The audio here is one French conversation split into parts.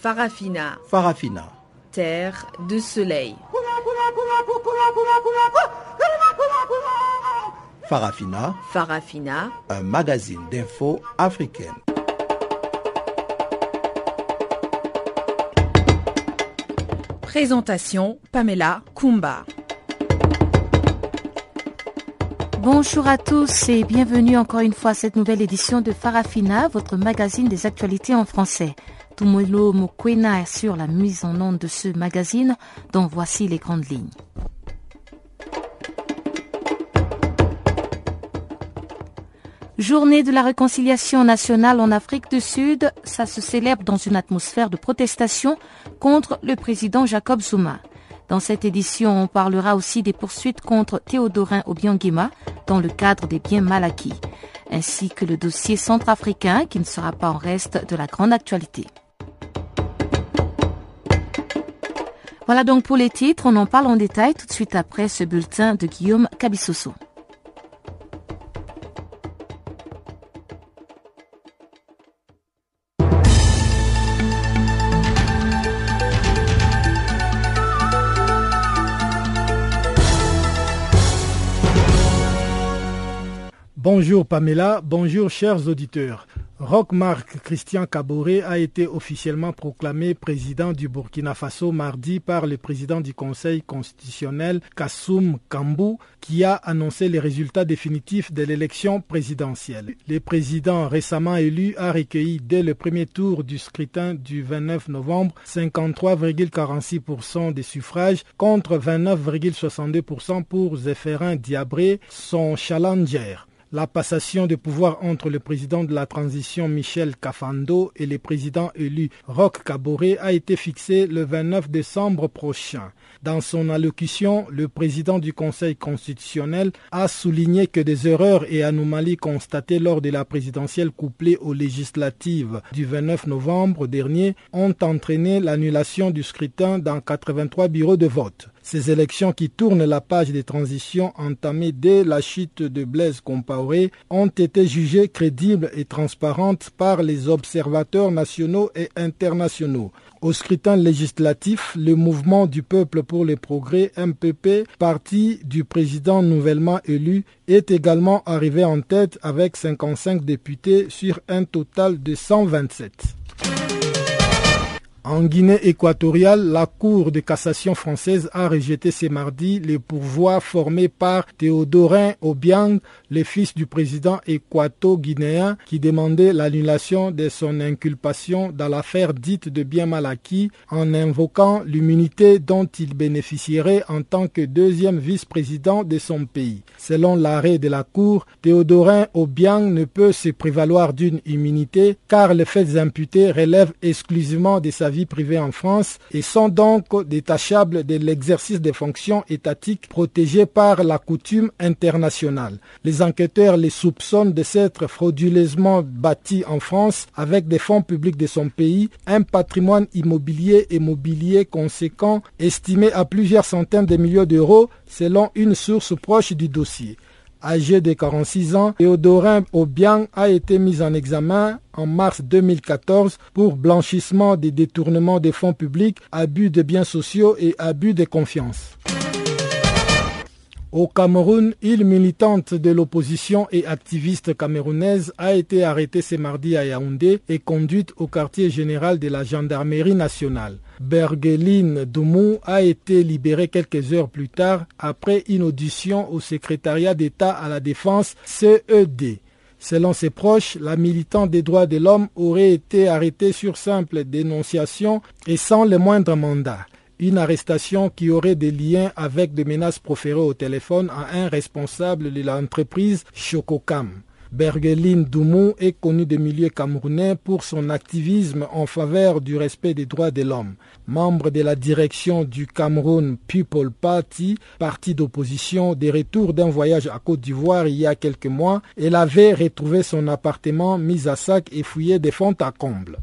Farafina. Farafina. Terre de soleil. Farafina. Farafina. Un magazine d'infos africaine. Présentation Pamela Kumba. Bonjour à tous et bienvenue encore une fois à cette nouvelle édition de Farafina, votre magazine des actualités en français. Tumolo Mokwena sur la mise en onde de ce magazine, dont voici les grandes lignes. Journée de la réconciliation nationale en Afrique du Sud, ça se célèbre dans une atmosphère de protestation contre le président Jacob Zuma. Dans cette édition, on parlera aussi des poursuites contre Théodorin Obiangima dans le cadre des biens mal acquis, ainsi que le dossier centrafricain qui ne sera pas en reste de la grande actualité. Voilà donc pour les titres, on en parle en détail tout de suite après ce bulletin de Guillaume Cabissoso. Bonjour Pamela, bonjour chers auditeurs. Roch-Marc Christian Caboret a été officiellement proclamé président du Burkina Faso mardi par le président du Conseil constitutionnel Kassoum Kambou qui a annoncé les résultats définitifs de l'élection présidentielle. Le président récemment élu a recueilli dès le premier tour du scrutin du 29 novembre 53,46% des suffrages contre 29,62% pour Zéphérin Diabré, son challenger. La passation de pouvoir entre le président de la transition Michel Cafando et le président élu Roch Kaboré a été fixée le 29 décembre prochain. Dans son allocution, le président du Conseil constitutionnel a souligné que des erreurs et anomalies constatées lors de la présidentielle couplée aux législatives du 29 novembre dernier ont entraîné l'annulation du scrutin dans 83 bureaux de vote. Ces élections qui tournent la page des transitions entamées dès la chute de Blaise Compaoré ont été jugées crédibles et transparentes par les observateurs nationaux et internationaux. Au scrutin législatif, le mouvement du peuple pour les progrès MPP, parti du président nouvellement élu, est également arrivé en tête avec 55 députés sur un total de 127. En Guinée équatoriale, la Cour de cassation française a rejeté ce mardi les pourvois formés par Théodorin Obiang, le fils du président équato-guinéen, qui demandait l'annulation de son inculpation dans l'affaire dite de bien mal acquis en invoquant l'immunité dont il bénéficierait en tant que deuxième vice-président de son pays. Selon l'arrêt de la Cour, Théodorin Obiang ne peut se prévaloir d'une immunité car les faits imputés relèvent exclusivement de sa vie privée en France et sont donc détachables de l'exercice des fonctions étatiques protégées par la coutume internationale. Les enquêteurs les soupçonnent de s'être frauduleusement bâtis en France avec des fonds publics de son pays, un patrimoine immobilier et mobilier conséquent estimé à plusieurs centaines de millions d'euros selon une source proche du dossier. Âgé de 46 ans, Théodorin Obiang a été mis en examen en mars 2014 pour blanchissement des détournements des fonds publics, abus de biens sociaux et abus de confiance. Au Cameroun, une militante de l'opposition et activiste camerounaise a été arrêtée ce mardi à Yaoundé et conduite au quartier général de la gendarmerie nationale. Bergeline Doumou a été libérée quelques heures plus tard après une audition au secrétariat d'État à la défense CED. Selon ses proches, la militante des droits de l'homme aurait été arrêtée sur simple dénonciation et sans le moindre mandat une arrestation qui aurait des liens avec des menaces proférées au téléphone à un responsable de l'entreprise Chococam. Bergeline Doumou est connue des milieux camerounais pour son activisme en faveur du respect des droits de l'homme. Membre de la direction du Cameroun People Party, parti d'opposition, des retours d'un voyage à Côte d'Ivoire il y a quelques mois, elle avait retrouvé son appartement mis à sac et fouillé des fonds à comble.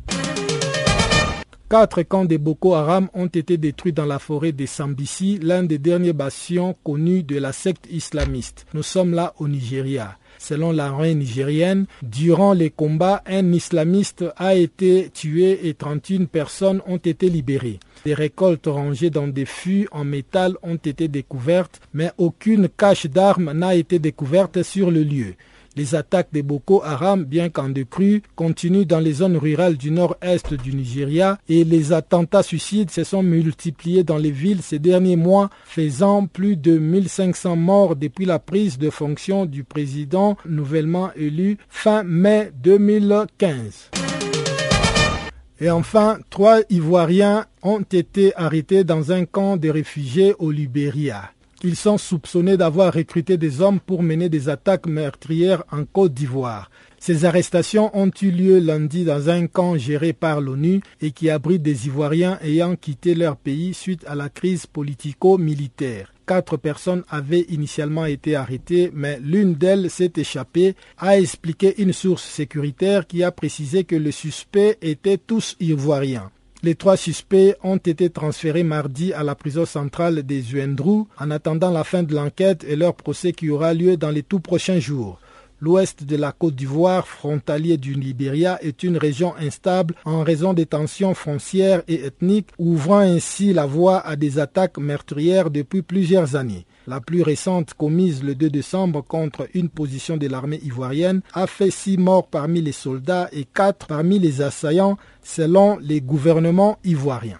Quatre camps de Boko Haram ont été détruits dans la forêt de Sambisi, l'un des derniers bastions connus de la secte islamiste. Nous sommes là au Nigeria. Selon l'armée nigérienne, durant les combats, un islamiste a été tué et 31 personnes ont été libérées. Des récoltes rangées dans des fûts en métal ont été découvertes, mais aucune cache d'armes n'a été découverte sur le lieu. Les attaques des Boko Haram, bien qu'en décrue, continuent dans les zones rurales du nord-est du Nigeria et les attentats suicides se sont multipliés dans les villes ces derniers mois, faisant plus de 1500 morts depuis la prise de fonction du président nouvellement élu fin mai 2015. Et enfin, trois Ivoiriens ont été arrêtés dans un camp de réfugiés au Libéria. Ils sont soupçonnés d'avoir recruté des hommes pour mener des attaques meurtrières en Côte d'Ivoire. Ces arrestations ont eu lieu lundi dans un camp géré par l'ONU et qui abrite des Ivoiriens ayant quitté leur pays suite à la crise politico-militaire. Quatre personnes avaient initialement été arrêtées, mais l'une d'elles s'est échappée, a expliqué une source sécuritaire qui a précisé que les suspects étaient tous ivoiriens. Les trois suspects ont été transférés mardi à la prison centrale des Uendrou en attendant la fin de l'enquête et leur procès qui aura lieu dans les tout prochains jours. L'ouest de la Côte d'Ivoire, frontalier du Libéria, est une région instable en raison des tensions foncières et ethniques, ouvrant ainsi la voie à des attaques meurtrières depuis plusieurs années. La plus récente, commise le 2 décembre contre une position de l'armée ivoirienne, a fait six morts parmi les soldats et quatre parmi les assaillants, selon les gouvernements ivoiriens.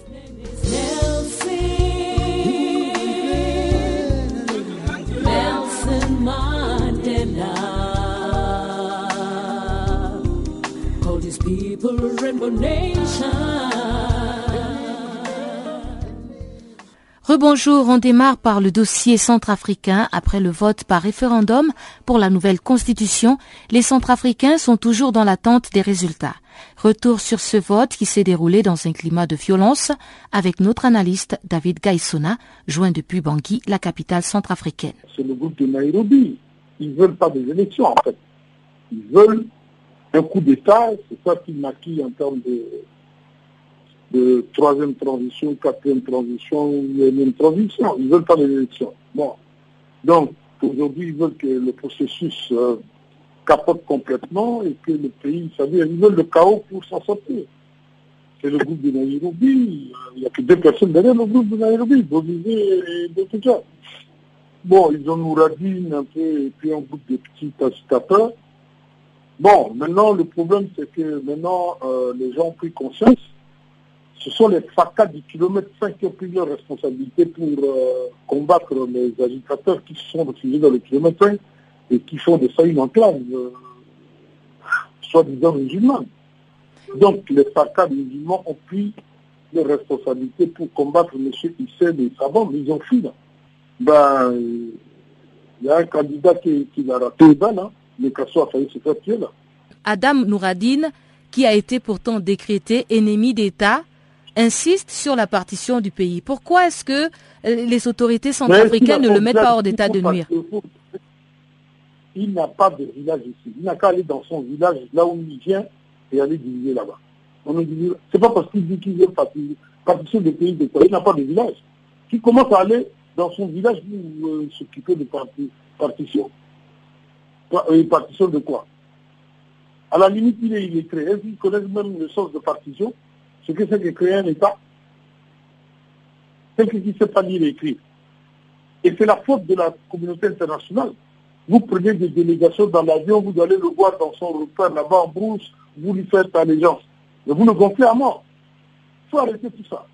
Rebonjour, on démarre par le dossier centrafricain. Après le vote par référendum pour la nouvelle constitution, les centrafricains sont toujours dans l'attente des résultats. Retour sur ce vote qui s'est déroulé dans un climat de violence avec notre analyste David Gaissona, joint depuis Bangui, la capitale centrafricaine. C'est le groupe de Nairobi. Ils veulent pas des élections en fait. Ils veulent un coup d'État, c'est ça qui maquille en termes de troisième transition, quatrième transition, unième transition. Ils veulent pas l'élection. Bon. Donc, aujourd'hui, ils veulent que le processus euh, capote complètement et que le pays, c'est-à-dire, ils veulent le chaos pour s'en sortir. C'est le groupe de Nairobi. Il n'y a que deux personnes derrière le groupe de Nairobi, et d'autres Bon, ils ont Nouradine un peu, et puis un groupe de petits agitateurs. Bon, maintenant, le problème, c'est que maintenant, euh, les gens ont pris conscience ce sont les FACA du kilomètre 5 qui ont pris leur responsabilité pour euh, combattre les agitateurs qui se sont refusés dans le kilomètre 5 et qui font de ça une enclave, euh, soi-disant musulmane. Donc les FACA musulmans ont pris leur responsabilité pour combattre M. Hissène et Saban, mais ils ont fui là. Ben, il y a un candidat qui, qui l'a raté ben, là, mais Kasso a failli se faire tuer là. Adam Nouradine, qui a été pourtant décrété ennemi d'État, insiste sur la partition du pays. Pourquoi est-ce que euh, les autorités centrafricaines ne le mettent pas hors d'état de nuire? Il n'a pas de village ici. Il n'a qu'à aller dans son village, là où il vient, et aller diviser là-bas. C'est pas parce qu'il dit qu'il veut partition des pays quoi. Il n'a pas de village. Qui commence à aller dans son village pour euh, s'occuper de partition. Euh, partition de quoi? À la limite, il est illettré. Est-ce qu'il connaît même le sens de partition? Ce que c'est que créer un État? Quelqu'un qui ne sait pas lire et écrire. Et c'est la faute de la communauté internationale. Vous prenez des délégations dans l'avion, vous allez le voir dans son repère là-bas en brousse, vous lui faites allégeance. Mais vous le gonflez à mort. Il faut arrêter tout ça.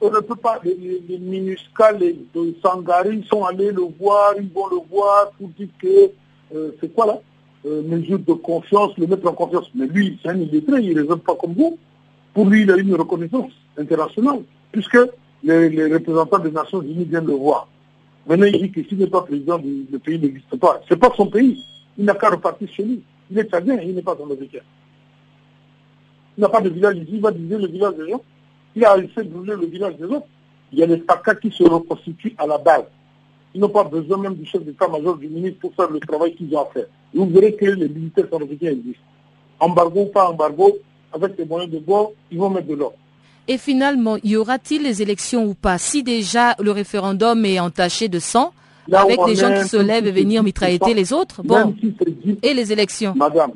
on ne peut pas, les, les, minuscales, les, les Sangari sont allés le voir, ils vont le voir pour dire que euh, c'est quoi là euh, Mesure de confiance, le mettre en confiance. Mais lui, c'est un illettré, il ne raisonne pas comme vous. Pour lui, il a une reconnaissance internationale, puisque les, représentants des Nations Unies viennent le voir. Maintenant, il dit que s'il n'est pas président, le pays n'existe pas. Ce n'est pas son pays. Il n'a qu'à repartir chez lui. Il est tchadien, il n'est pas américain. Il n'a pas de village ici, il va diviser le village des gens. Il a essayé de brûler le village des autres. Il y a des FACA qui se reconstituent à la base. Ils n'ont pas besoin même du chef d'état-major du ministre pour faire le travail qu'ils ont à faire. Vous verrez que les militaires américains existent. Embargo ou pas embargo, avec les moyens de bord, ils vont mettre de l'ordre. Et finalement, y aura-t-il les élections ou pas? Si déjà le référendum est entaché de sang, avec les gens qui se lèvent et venir mitrailler les autres, bon, et les élections? Madame,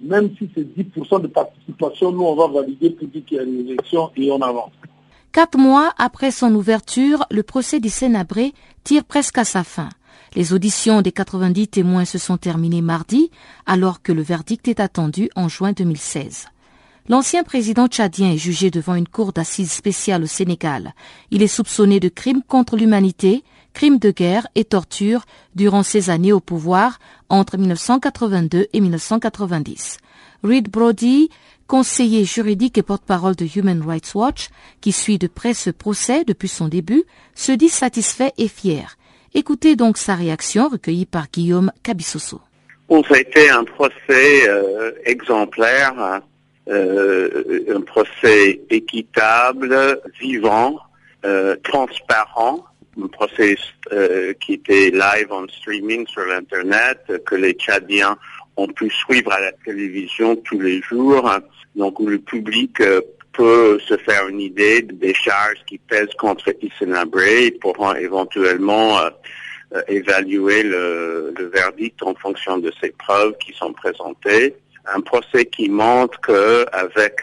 même si c'est 10% de participation, nous, on va valider pour dire qu'il y a une élection et on avance. Quatre mois après son ouverture, le procès du Sénabré tire presque à sa fin. Les auditions des 90 témoins se sont terminées mardi, alors que le verdict est attendu en juin 2016. L'ancien président tchadien est jugé devant une cour d'assises spéciale au Sénégal. Il est soupçonné de crimes contre l'humanité, crimes de guerre et torture durant ses années au pouvoir entre 1982 et 1990. Reed Brody, conseiller juridique et porte-parole de Human Rights Watch, qui suit de près ce procès depuis son début, se dit satisfait et fier. Écoutez donc sa réaction recueillie par Guillaume Cabissoso. Ça a été un procès euh, exemplaire, euh, un procès équitable, vivant, euh, transparent, un procès qui était live en streaming sur l'Internet, que les Tchadiens ont pu suivre à la télévision tous les jours, donc le public peut se faire une idée des charges qui pèsent contre Issenabré pourront éventuellement euh, euh, évaluer le, verdict en fonction de ces preuves qui sont présentées. Un procès qui montre qu'avec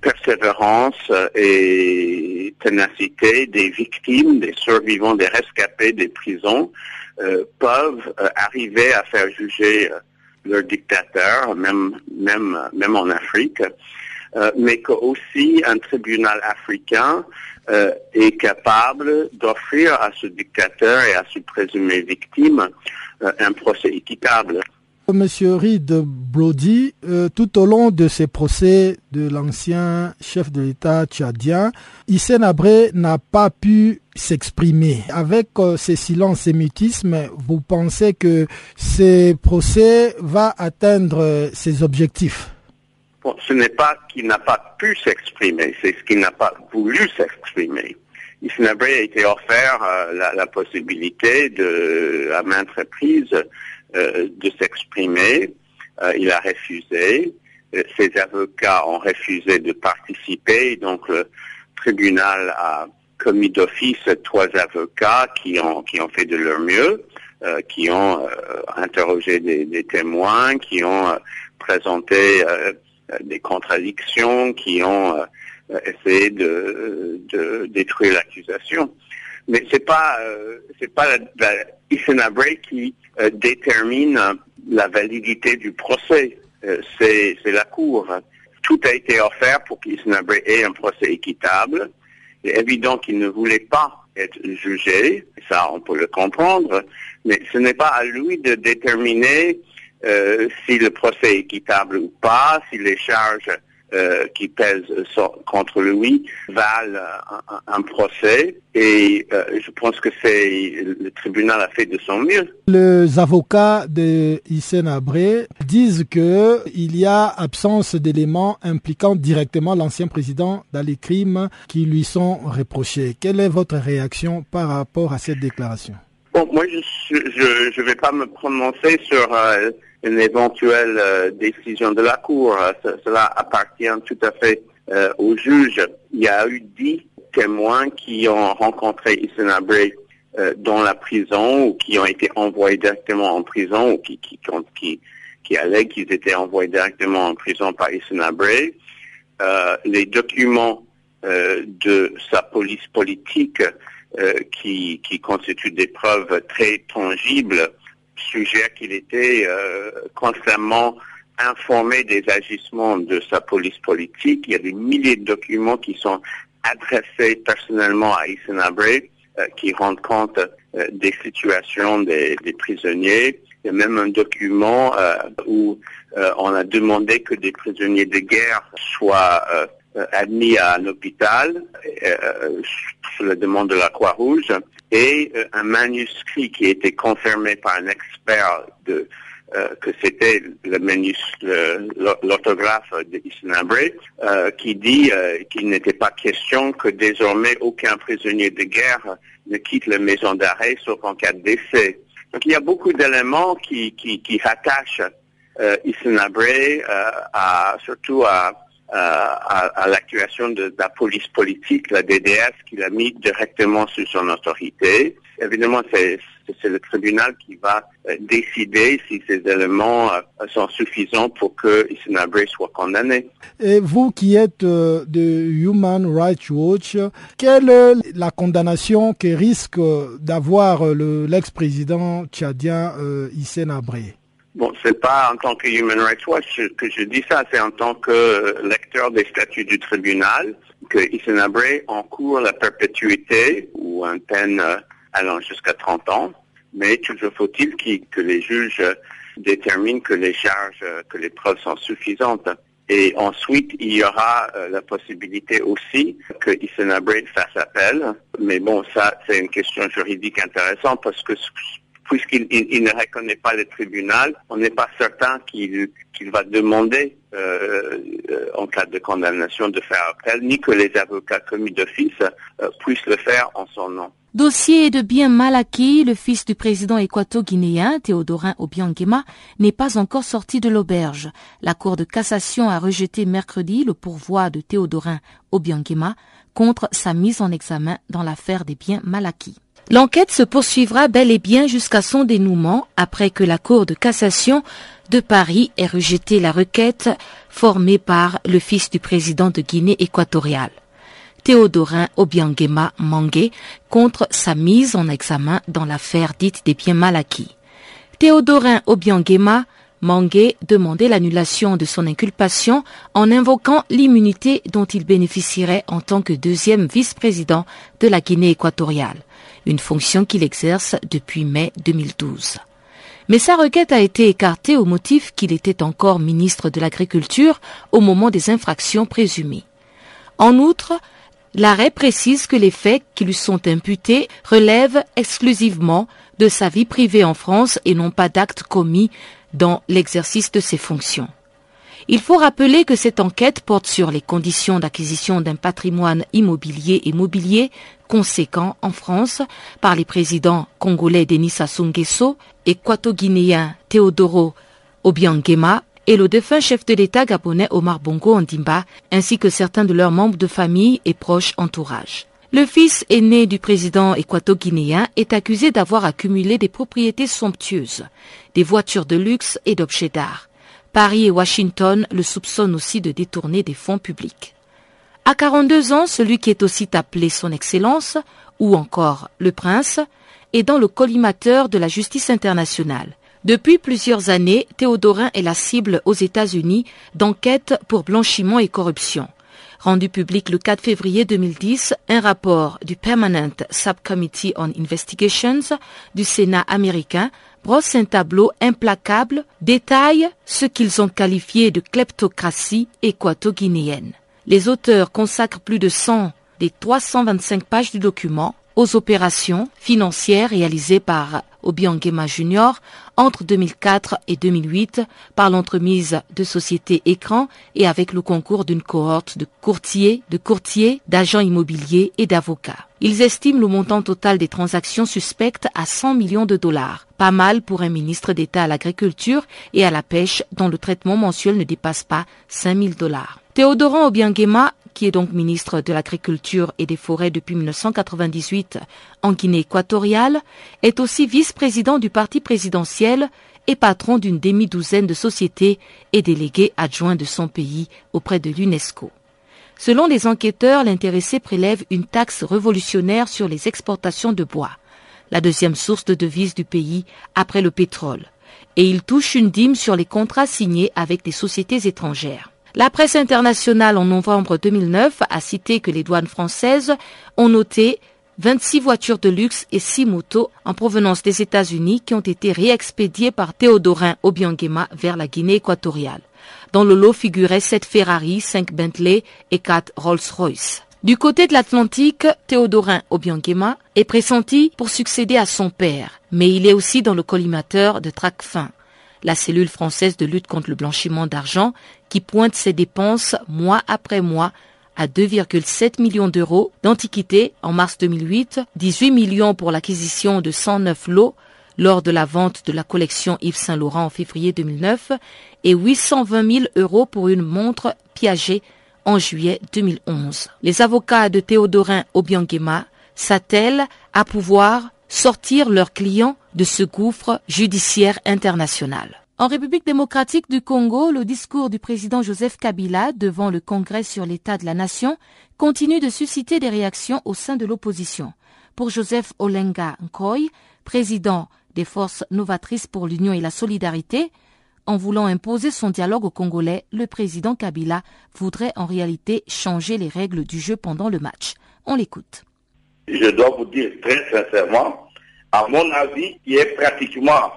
persévérance et ténacité, des victimes, des survivants, des rescapés des prisons euh, peuvent arriver à faire juger leur dictateur, même, même, même en Afrique. Euh, mais qu'aussi un tribunal africain euh, est capable d'offrir à ce dictateur et à ce présumé victime euh, un procès équitable. Monsieur Reed Brody, tout au long de ces procès de l'ancien chef de l'État tchadien, Hissène n'a pas pu s'exprimer. Avec ces silences et mutismes, vous pensez que ces procès va atteindre ses objectifs? Ce n'est pas qu'il n'a pas pu s'exprimer, c'est ce qu'il n'a pas voulu s'exprimer. Isnabré a été offert euh, la, possibilité de, à maintes reprises euh, de s'exprimer. Euh, il a refusé. Ses avocats ont refusé de participer. Donc le tribunal a commis d'office trois avocats qui ont, qui ont fait de leur mieux, qui ont interrogé des, des, témoins, qui ont présenté euh, des contradictions qui ont euh, essayé de, de détruire l'accusation. Mais c'est pas euh, c'est pas la, la qui détermine la validité du procès. c'est c'est la cour. Tout a été offert pour qu'Isnabré ait un procès équitable. C'est évident qu'il ne voulait pas être jugé, ça on peut le comprendre, mais ce n'est pas à lui de déterminer euh, si le procès est équitable ou pas, si les charges euh, qui pèsent contre lui valent un, procès. Et euh, je pense que c'est le tribunal a fait de son mieux. Les avocats de Hissène Abré disent que il y a absence d'éléments impliquant directement l'ancien président dans les crimes qui lui sont reprochés. Quelle est votre réaction par rapport à cette déclaration? Bon, moi, je ne vais pas me prononcer sur une éventuelle euh, décision de la Cour. cela appartient tout à fait euh, au juge. Il y a eu dix témoins qui ont rencontré Issenabré euh, dans la prison ou qui ont été envoyés directement en prison ou qui, qui, qui, qui allaient qu'ils étaient envoyés directement en prison par Issenabré. Euh, les documents de sa police politique qui, qui constituent des preuves très tangibles sujet qu'il était euh, constamment informé des agissements de sa police politique. Il y a des milliers de documents qui sont adressé personnellement à Isenabre qui rend compte des situations des, des, prisonniers. Il y a même un document où on a demandé que des prisonniers de guerre soient admis à un hôpital sur la demande de la Croix-Rouge et un manuscrit qui a été confirmé par un expert de euh, que c'était l'orthographe de euh, qui dit euh, qu'il n'était pas question que désormais aucun prisonnier de guerre ne quitte la maison d'arrêt sauf en cas de décès. Donc il y a beaucoup d'éléments qui, qui, qui rattachent euh, à, surtout à, à, à l'actuation de, la police politique, la DDS, qu'il a mis directement sous son autorité. Évidemment, c'est le tribunal qui va euh, décider si ces éléments euh, sont suffisants pour que Isinabre soit condamné. Et vous qui êtes euh, de Human Rights Watch, quelle est la condamnation que risque d'avoir l'ex-président tchadien euh, Bon, c'est pas en tant que Human Rights Watch que je dis ça, c'est en tant que lecteur des statuts du tribunal que Issenabre encourt la perpétuité ou une peine allant jusqu'à 30 ans, mais toujours faut-il que les juges déterminent que les charges, que les preuves sont suffisantes. Et ensuite, il y aura euh, la possibilité aussi que Isenabre fasse appel. Mais bon, ça, c'est une question juridique intéressante parce que puisqu'il ne reconnaît pas le tribunal, on n'est pas certain qu'il va demander, euh, euh, en cas de condamnation, de faire appel, ni que les avocats commis d'office puissent le faire en son nom. Dossier de bien mal acquis, le fils du président équato-guinéen, Théodorin Obiangema, n'est pas encore sorti de l'auberge. La Cour de cassation a rejeté mercredi le pourvoi de Théodorin Obiangema contre sa mise en examen dans l'affaire des biens mal acquis. L'enquête se poursuivra bel et bien jusqu'à son dénouement après que la Cour de cassation de Paris ait rejeté la requête formée par le fils du président de Guinée équatoriale. Théodorin Obiangema Mangué contre sa mise en examen dans l'affaire dite des biens mal acquis. Théodorin Obiangema Mangué demandait l'annulation de son inculpation en invoquant l'immunité dont il bénéficierait en tant que deuxième vice-président de la Guinée équatoriale, une fonction qu'il exerce depuis mai 2012. Mais sa requête a été écartée au motif qu'il était encore ministre de l'Agriculture au moment des infractions présumées. En outre, L'arrêt précise que les faits qui lui sont imputés relèvent exclusivement de sa vie privée en France et non pas d'actes commis dans l'exercice de ses fonctions. Il faut rappeler que cette enquête porte sur les conditions d'acquisition d'un patrimoine immobilier et mobilier conséquent en France par les présidents congolais Denis Sassou Nguesso et guinéen Teodoro Obiangema et le défunt chef de l'État gabonais Omar Bongo Ondimba, ainsi que certains de leurs membres de famille et proches entourage. Le fils aîné du président équato-guinéen est accusé d'avoir accumulé des propriétés somptueuses, des voitures de luxe et d'objets d'art. Paris et Washington le soupçonnent aussi de détourner des fonds publics. À 42 ans, celui qui est aussi appelé son Excellence, ou encore le Prince, est dans le collimateur de la justice internationale. Depuis plusieurs années, Théodorin est la cible aux États-Unis d'enquêtes pour blanchiment et corruption. Rendu public le 4 février 2010, un rapport du Permanent Subcommittee on Investigations du Sénat américain brosse un tableau implacable, détaille ce qu'ils ont qualifié de kleptocratie équato-guinéenne. Les auteurs consacrent plus de 100 des 325 pages du document aux opérations financières réalisées par Obiangema Junior entre 2004 et 2008 par l'entremise de sociétés écrans et avec le concours d'une cohorte de courtiers, de courtiers, d'agents immobiliers et d'avocats. Ils estiment le montant total des transactions suspectes à 100 millions de dollars. Pas mal pour un ministre d'État à l'agriculture et à la pêche dont le traitement mensuel ne dépasse pas 5000 dollars. Théodoran Obiangema qui est donc ministre de l'Agriculture et des Forêts depuis 1998 en Guinée équatoriale, est aussi vice-président du parti présidentiel et patron d'une demi-douzaine de sociétés et délégué adjoint de son pays auprès de l'UNESCO. Selon les enquêteurs, l'intéressé prélève une taxe révolutionnaire sur les exportations de bois, la deuxième source de devises du pays après le pétrole, et il touche une dîme sur les contrats signés avec des sociétés étrangères. La presse internationale en novembre 2009 a cité que les douanes françaises ont noté 26 voitures de luxe et 6 motos en provenance des États-Unis qui ont été réexpédiées par Théodorin Obiangema vers la Guinée équatoriale. Dans le lot figuraient 7 Ferrari, 5 Bentley et 4 Rolls-Royce. Du côté de l'Atlantique, Théodorin Obiangema est pressenti pour succéder à son père, mais il est aussi dans le collimateur de Tracfin, la cellule française de lutte contre le blanchiment d'argent qui pointe ses dépenses mois après mois à 2,7 millions d'euros d'antiquités en mars 2008, 18 millions pour l'acquisition de 109 lots lors de la vente de la collection Yves Saint Laurent en février 2009 et 820 000 euros pour une montre Piaget en juillet 2011. Les avocats de Théodorin Obiangema s'attellent à pouvoir sortir leurs clients de ce gouffre judiciaire international. En République démocratique du Congo, le discours du président Joseph Kabila devant le Congrès sur l'état de la nation continue de susciter des réactions au sein de l'opposition. Pour Joseph Olenga Nkoy, président des forces novatrices pour l'union et la solidarité, en voulant imposer son dialogue aux Congolais, le président Kabila voudrait en réalité changer les règles du jeu pendant le match. On l'écoute. Je dois vous dire très sincèrement, à mon avis, qui est pratiquement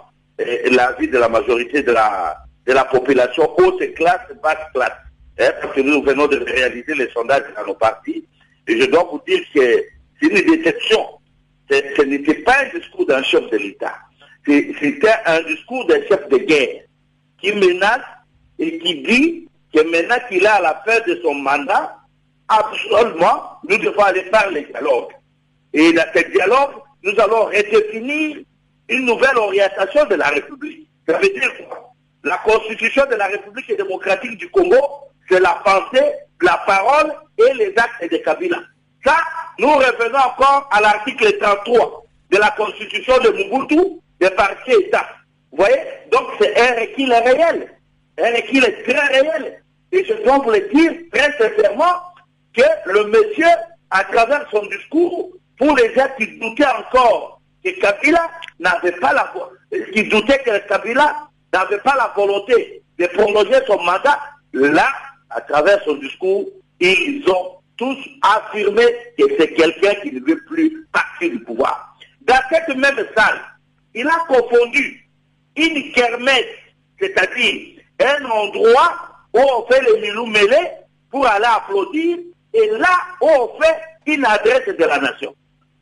l'avis de la majorité de la, de la population, haute classe, basse classe. Hein, parce que nous venons de réaliser les sondages dans nos partis. Et je dois vous dire que c'est une déception. Ce n'était pas un discours d'un chef de l'État. C'était un discours d'un chef de guerre qui menace et qui dit que maintenant qu'il est à la fin de son mandat, absolument, nous devons aller faire le dialogue. Et dans ce dialogue, nous allons redéfinir une nouvelle orientation de la République. Ça veut dire quoi? La constitution de la République démocratique du Congo, c'est la pensée, la parole et les actes de Kabila. Ça, nous revenons encore à l'article 33 de la constitution de Mobutu, des partis État. Vous voyez? Donc c'est un requis réel. Un requis très réel. Et je dois le dire très sincèrement que le monsieur, à travers son discours, pour les gens qui doutaient encore que Kabila n'avait pas la qui doutaient que Kabila n'avait pas la volonté de prolonger son mandat, là, à travers son discours, ils ont tous affirmé que c'est quelqu'un qui ne veut plus partir du pouvoir. Dans cette même salle, il a confondu une kermesse, c'est-à-dire un endroit où on fait les milou mêlés pour aller applaudir, et là où on fait une adresse de la nation.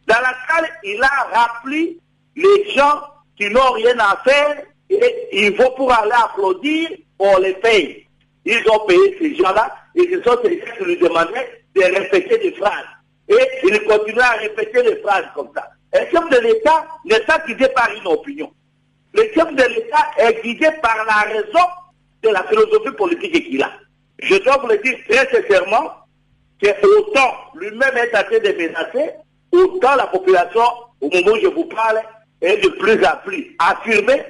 Dans la salle, il a rappelé les gens qui n'ont rien à faire et il faut pour aller applaudir, on les paye. Ils ont payé ces gens-là et ce sont ces gens qui lui demandaient de répéter des phrases. Et il continue à répéter les phrases comme ça. Un chef de l'État n'est pas guidé par une opinion. Le chef de l'État est guidé par la raison de la philosophie politique qu'il a. Je dois vous le dire très sincèrement que autant lui-même est train de menacer, autant la population, au moment où je vous parle, est de plus en plus affirmée.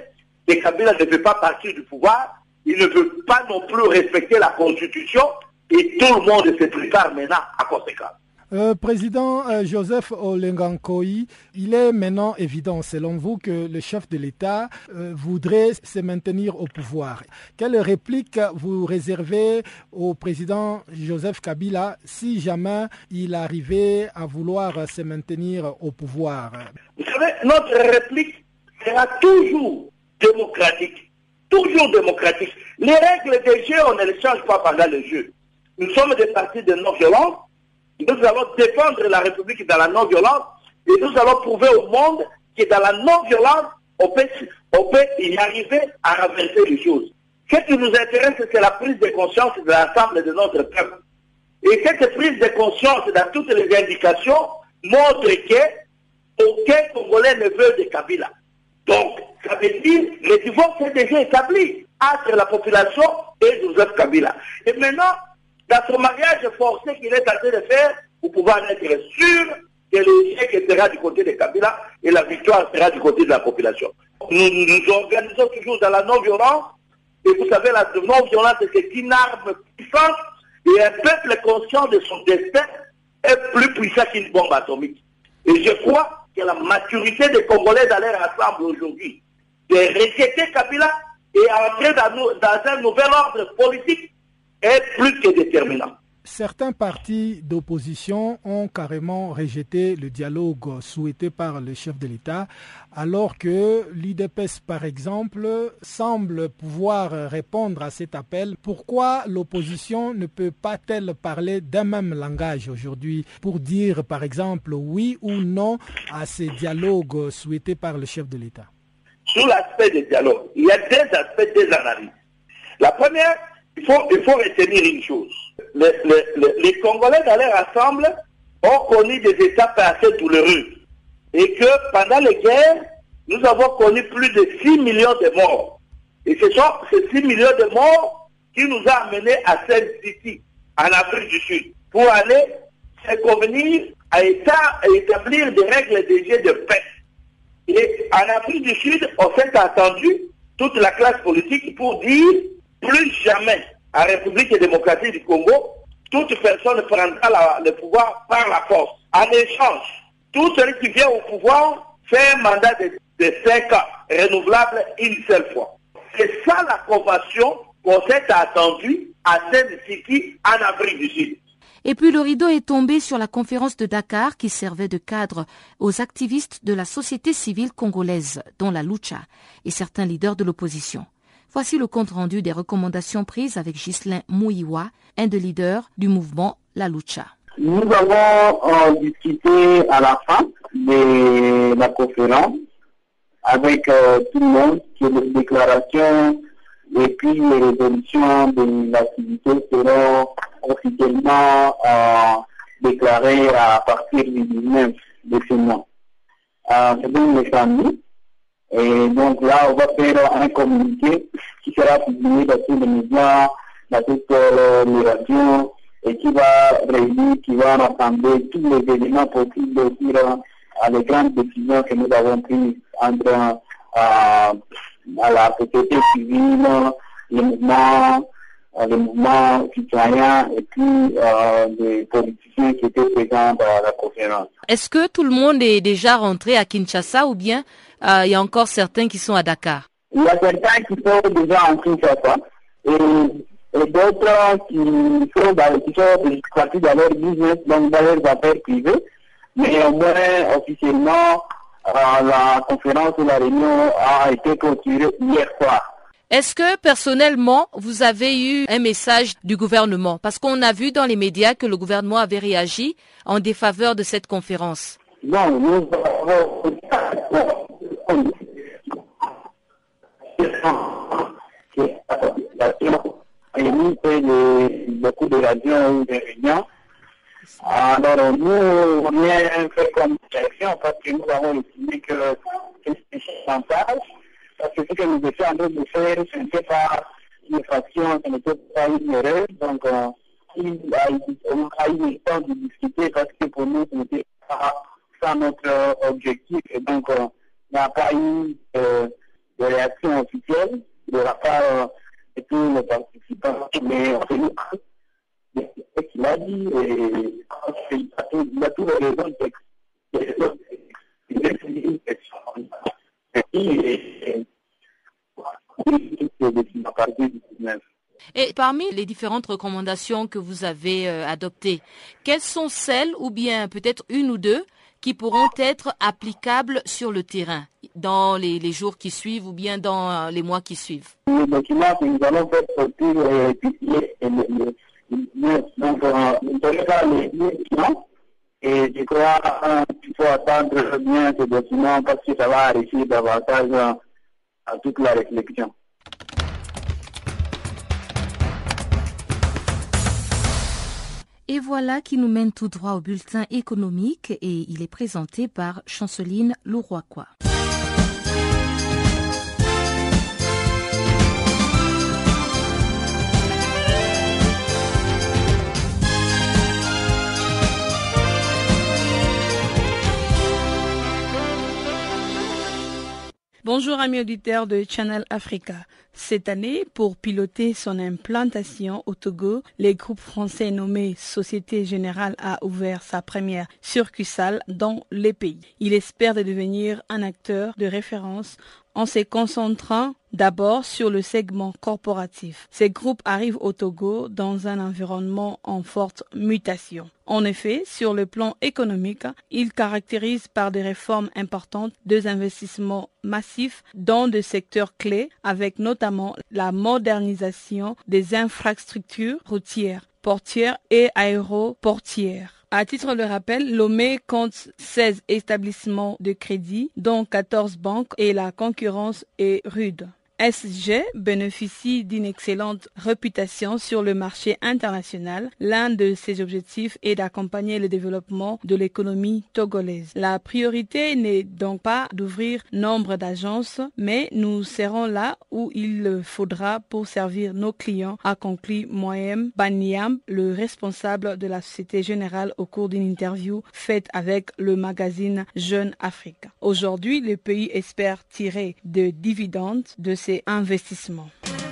Que Kabila ne veut pas partir du pouvoir, il ne veut pas non plus respecter la Constitution. Et tout le monde se prépare maintenant à conséquence. Euh, président euh, Joseph Olengankoi, il est maintenant évident, selon vous, que le chef de l'État euh, voudrait se maintenir au pouvoir. Quelle réplique vous réservez au président Joseph Kabila si jamais il arrivait à vouloir se maintenir au pouvoir? Vous savez, notre réplique sera toujours démocratique. Toujours démocratique. Les règles des jeux, on ne les change pas pendant le jeu. Nous sommes des partis de non-violence nous allons défendre la République dans la non-violence et nous allons prouver au monde que dans la non-violence, on peut, on peut y arriver à renverser les choses. Ce qui nous intéresse, c'est la prise de conscience de l'ensemble de notre peuple. Et cette prise de conscience dans toutes les indications montre que aucun Congolais ne veut de Kabila. Donc, ça veut dire que le divorce est déjà établi entre la population et Joseph Kabila. Et maintenant, dans son mariage forcé qu'il est en train de faire, vous pouvez être sûr que l'échec sera du côté de Kabila et la victoire sera du côté de la population. Nous nous organisons toujours dans la non-violence, et vous savez, la non-violence, c'est une arme puissante, et un peuple conscient de son destin est plus puissant qu'une bombe atomique. Et je crois que la maturité des Congolais d'aller ensemble aujourd'hui, de rejeter Kabila et entrer dans un nouvel ordre politique est plus que déterminant. Certains partis d'opposition ont carrément rejeté le dialogue souhaité par le chef de l'État, alors que l'IDPS, par exemple, semble pouvoir répondre à cet appel. Pourquoi l'opposition ne peut pas-elle parler d'un même langage aujourd'hui pour dire, par exemple, oui ou non à ces dialogues souhaités par le chef de l'État? Sur l'aspect des dialogues, il y a deux aspects, des analyses. La première, il faut, il faut retenir une chose les Congolais dans leur ensemble ont connu des étapes assez douloureuses. Et que pendant les guerres, nous avons connu plus de 6 millions de morts. Et ce sont ces 6 millions de morts qui nous ont amenés à cette City, en Afrique du Sud, pour aller se convenir à, établir des règles de jeu de paix. Et en Afrique du Sud, on s'est attendu, toute la classe politique, pour dire plus jamais à République démocratique du Congo, toute personne prendra le pouvoir par la force. En échange, tout celui qui vient au pouvoir fait un mandat de, de 5 ans, renouvelable une seule fois. C'est ça la convention qu'on s'est attendu à Saint-City en Afrique du Sud. Et puis le rideau est tombé sur la conférence de Dakar qui servait de cadre aux activistes de la société civile congolaise, dont la Lucha, et certains leaders de l'opposition. Voici le compte-rendu des recommandations prises avec Ghislain Mouiwa, un des leaders du mouvement La Lucha. Nous avons euh, discuté à la fin de la conférence avec euh, tout le monde que les déclarations et puis les résolutions de l'activité seront officiellement euh, déclarées à partir du 19 de ce mois. C'est donc les familles et donc là, on va faire un communiqué qui sera publié dans tous les médias, dans toutes les radios, et qui va réunir, qui va rassembler tous les éléments possibles dire à les grandes décisions que nous avons prises entre à la société civile, les mouvements, les mouvements citoyens et puis euh, les politiciens qui étaient présents dans la conférence. Est-ce que tout le monde est déjà rentré à Kinshasa ou bien euh, il y a encore certains qui sont à Dakar Il y a certains qui sont déjà en Kinshasa et, et d'autres qui sont, dans, qui sont partis dans leur business, donc dans leurs affaires privées. Mais au moins, officiellement, euh, la conférence ou la réunion a été clôturée hier soir. Est-ce que personnellement, vous avez eu un message du gouvernement? Parce qu'on a vu dans les médias que le gouvernement avait réagi en défaveur de cette conférence. Non, nous avons beaucoup de radios ou de réunions. Alors, nous, on a fait comme réaction parce que nous avons estimé que c'est chantage, parce que ce que nous étions en train de faire, ce n'était pas une faction, ce n'était pas une erreur. Donc, il a, eu le temps de discuter parce que pour nous, ce n'était pas ça notre objectif. Et donc, euh, n'y a pas eu euh, de réaction officielle de la part de tous les participants, mais c'est nous qu'il a dit, et il a tout les raisons et parmi les différentes recommandations que vous avez euh, adoptées, quelles sont celles, ou bien peut-être une ou deux, qui pourront être applicables sur le terrain dans les, les jours qui suivent ou bien dans euh, les mois qui suivent Le document que nous allons faire sortir euh, donc euh, nous allons les documents et je crois qu'il faut attendre bien ce document parce que ça va enrichir davantage à toute la réflexion. Et voilà qui nous mène tout droit au bulletin économique et il est présenté par Chanceline Louroicois. Bonjour amis auditeurs de Channel Africa. Cette année, pour piloter son implantation au Togo, le groupe français nommé Société Générale a ouvert sa première succursale dans les pays. Il espère de devenir un acteur de référence en se concentrant D'abord sur le segment corporatif. Ces groupes arrivent au Togo dans un environnement en forte mutation. En effet, sur le plan économique, ils caractérisent par des réformes importantes, des investissements massifs dans des secteurs clés, avec notamment la modernisation des infrastructures routières, portières et aéroportières. À titre de rappel, Lomé compte 16 établissements de crédit, dont 14 banques et la concurrence est rude. SG bénéficie d'une excellente réputation sur le marché international. L'un de ses objectifs est d'accompagner le développement de l'économie togolaise. La priorité n'est donc pas d'ouvrir nombre d'agences, mais nous serons là où il le faudra pour servir nos clients, a conclu Moyem Banyam, le responsable de la Société Générale au cours d'une interview faite avec le magazine Jeune Afrique. Aujourd'hui, le pays espère tirer de dividendes de investissements.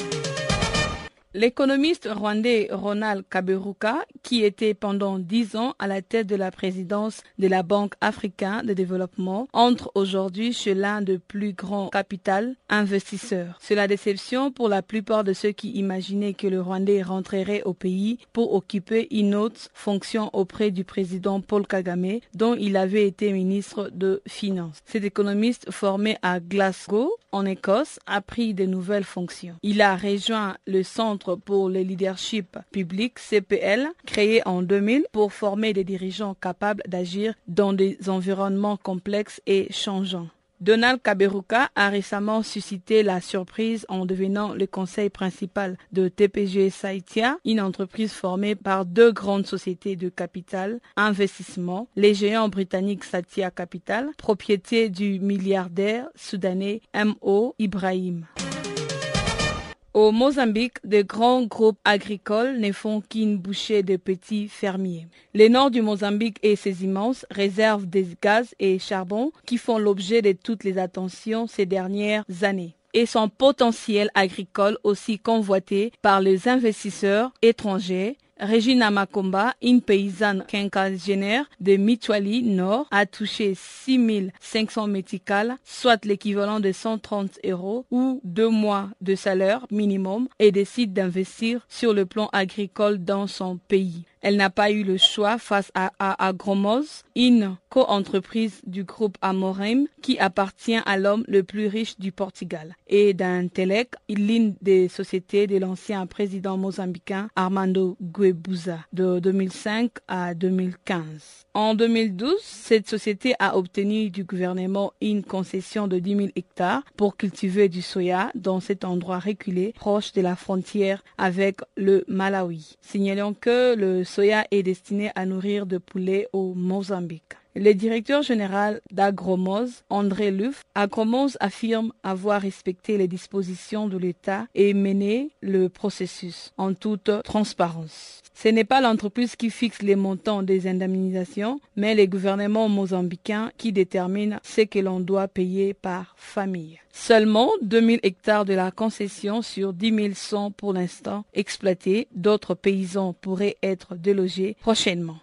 L'économiste rwandais Ronald Kaberuka, qui était pendant dix ans à la tête de la présidence de la Banque africaine de développement, entre aujourd'hui chez l'un des plus grands capital investisseurs. C'est la déception pour la plupart de ceux qui imaginaient que le Rwandais rentrerait au pays pour occuper une autre fonction auprès du président Paul Kagame, dont il avait été ministre de Finances. Cet économiste formé à Glasgow, en Écosse, a pris de nouvelles fonctions. Il a rejoint le centre pour le leadership public CPL, créé en 2000 pour former des dirigeants capables d'agir dans des environnements complexes et changeants. Donald Kaberuka a récemment suscité la surprise en devenant le conseil principal de TPG Saitia, une entreprise formée par deux grandes sociétés de capital investissement, les géants britanniques Satya Capital, propriété du milliardaire soudanais M.O. Ibrahim. Au Mozambique, de grands groupes agricoles ne font qu'une bouchée de petits fermiers. Le nord du Mozambique et ses immenses réserves de gaz et charbon qui font l'objet de toutes les attentions ces dernières années et son potentiel agricole aussi convoité par les investisseurs étrangers Régina Makomba, une paysanne quinquagénaire de Mitwali Nord, a touché 6500 méticales, soit l'équivalent de 130 euros ou deux mois de salaire minimum et décide d'investir sur le plan agricole dans son pays. Elle n'a pas eu le choix face à, Agromos, une co-entreprise du groupe Amorem qui appartient à l'homme le plus riche du Portugal, et d'Intelec, l'une des sociétés de l'ancien président mozambicain Armando Guebuza de 2005 à 2015. En 2012, cette société a obtenu du gouvernement une concession de 10 000 hectares pour cultiver du soya dans cet endroit reculé proche de la frontière avec le Malawi. Signalons que le soya est destiné à nourrir de poulets au Mozambique. Le directeur général d'Agromos, André Luff, Agromos affirme avoir respecté les dispositions de l'État et mené le processus en toute transparence. Ce n'est pas l'entreprise qui fixe les montants des indemnisations, mais les gouvernements mozambicains qui déterminent ce que l'on doit payer par famille. Seulement 2000 hectares de la concession sur 10 000 sont pour l'instant exploités. D'autres paysans pourraient être délogés prochainement.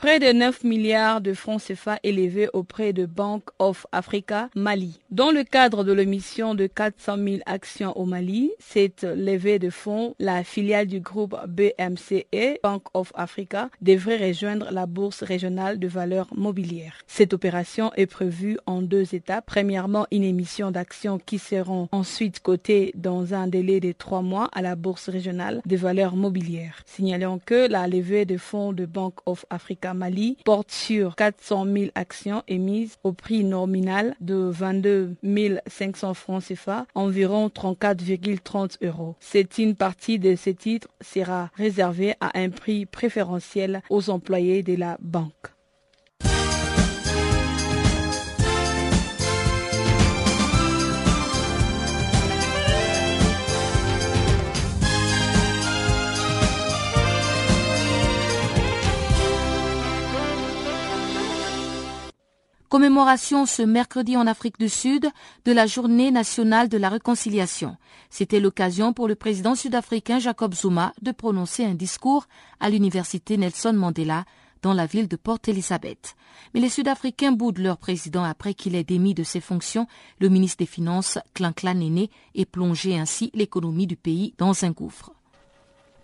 Près de 9 milliards de francs CFA élevés auprès de Bank of Africa Mali. Dans le cadre de l'émission de 400 000 actions au Mali, cette levée de fonds, la filiale du groupe BMCE, Bank of Africa, devrait rejoindre la bourse régionale de valeurs mobilières. Cette opération est prévue en deux étapes. Premièrement, une émission d'actions qui seront ensuite cotées dans un délai de trois mois à la bourse régionale de valeurs mobilières. Signalons que la levée de fonds de Bank of Africa Mali porte sur 400 000 actions émises au prix nominal de 22 500 francs CFA, environ 34,30 euros. C'est une partie de ces titres sera réservée à un prix préférentiel aux employés de la banque. Commémoration ce mercredi en Afrique du Sud de la journée nationale de la réconciliation. C'était l'occasion pour le président sud-africain Jacob Zuma de prononcer un discours à l'université Nelson Mandela dans la ville de Port Elizabeth. Mais les Sud-Africains boudent leur président après qu'il ait démis de ses fonctions le ministre des Finances, Klein Néné, et plongé ainsi l'économie du pays dans un gouffre.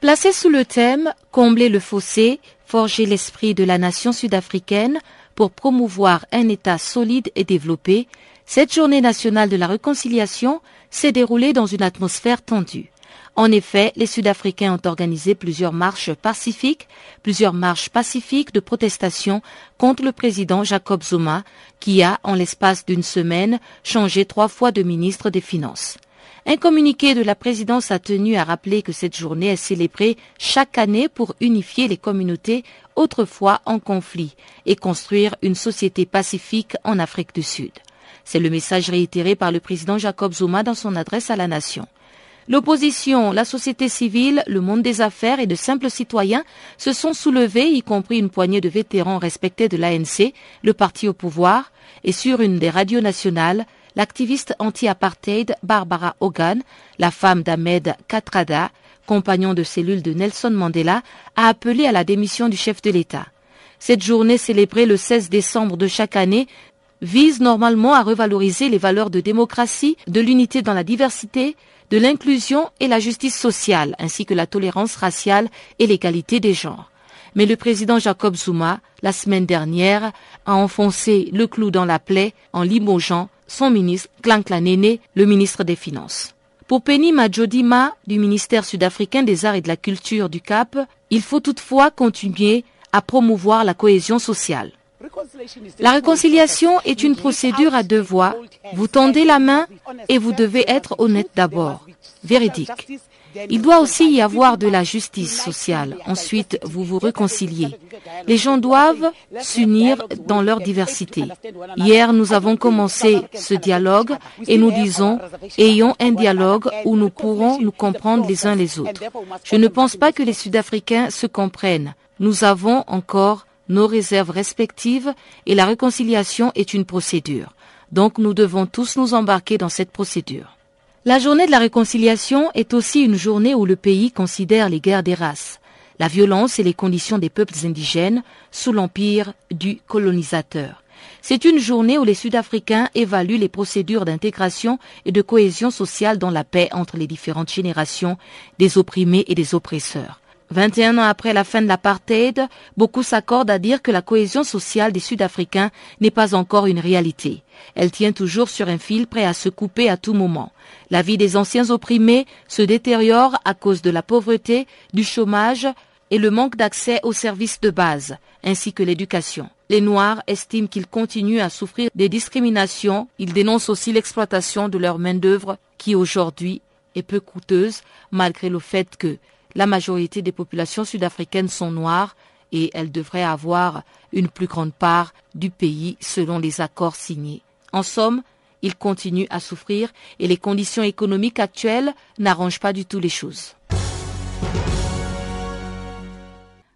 Placé sous le thème Combler le fossé, forger l'esprit de la nation sud-africaine pour promouvoir un État solide et développé, cette journée nationale de la réconciliation s'est déroulée dans une atmosphère tendue. En effet, les Sud-Africains ont organisé plusieurs marches pacifiques, plusieurs marches pacifiques de protestation contre le président Jacob Zuma, qui a, en l'espace d'une semaine, changé trois fois de ministre des Finances. Un communiqué de la présidence a tenu à rappeler que cette journée est célébrée chaque année pour unifier les communautés autrefois en conflit et construire une société pacifique en Afrique du Sud. C'est le message réitéré par le président Jacob Zuma dans son adresse à la nation. L'opposition, la société civile, le monde des affaires et de simples citoyens se sont soulevés, y compris une poignée de vétérans respectés de l'ANC, le parti au pouvoir, et sur une des radios nationales, l'activiste anti-apartheid Barbara Hogan, la femme d'Ahmed Katrada, compagnon de cellule de Nelson Mandela, a appelé à la démission du chef de l'État. Cette journée célébrée le 16 décembre de chaque année vise normalement à revaloriser les valeurs de démocratie, de l'unité dans la diversité, de l'inclusion et la justice sociale, ainsi que la tolérance raciale et l'égalité des genres. Mais le président Jacob Zuma, la semaine dernière, a enfoncé le clou dans la plaie en limogeant son ministre Klanklanene, le ministre des Finances. Pour Penny Majodima du ministère sud-africain des Arts et de la Culture du Cap, il faut toutefois continuer à promouvoir la cohésion sociale. La réconciliation est une procédure à deux voies. Vous tendez la main et vous devez être honnête d'abord, véridique. Il doit aussi y avoir de la justice sociale. Ensuite, vous vous réconciliez. Les gens doivent s'unir dans leur diversité. Hier, nous avons commencé ce dialogue et nous disons, ayons un dialogue où nous pourrons nous comprendre les uns les autres. Je ne pense pas que les Sud-Africains se comprennent. Nous avons encore nos réserves respectives et la réconciliation est une procédure. Donc nous devons tous nous embarquer dans cette procédure. La journée de la réconciliation est aussi une journée où le pays considère les guerres des races, la violence et les conditions des peuples indigènes sous l'empire du colonisateur. C'est une journée où les Sud-Africains évaluent les procédures d'intégration et de cohésion sociale dans la paix entre les différentes générations des opprimés et des oppresseurs. 21 ans après la fin de l'apartheid, beaucoup s'accordent à dire que la cohésion sociale des Sud-Africains n'est pas encore une réalité. Elle tient toujours sur un fil prêt à se couper à tout moment. La vie des anciens opprimés se détériore à cause de la pauvreté, du chômage et le manque d'accès aux services de base, ainsi que l'éducation. Les Noirs estiment qu'ils continuent à souffrir des discriminations. Ils dénoncent aussi l'exploitation de leur main-d'œuvre qui aujourd'hui est peu coûteuse, malgré le fait que la majorité des populations sud-africaines sont noires et elles devraient avoir une plus grande part du pays selon les accords signés. En somme, ils continuent à souffrir et les conditions économiques actuelles n'arrangent pas du tout les choses.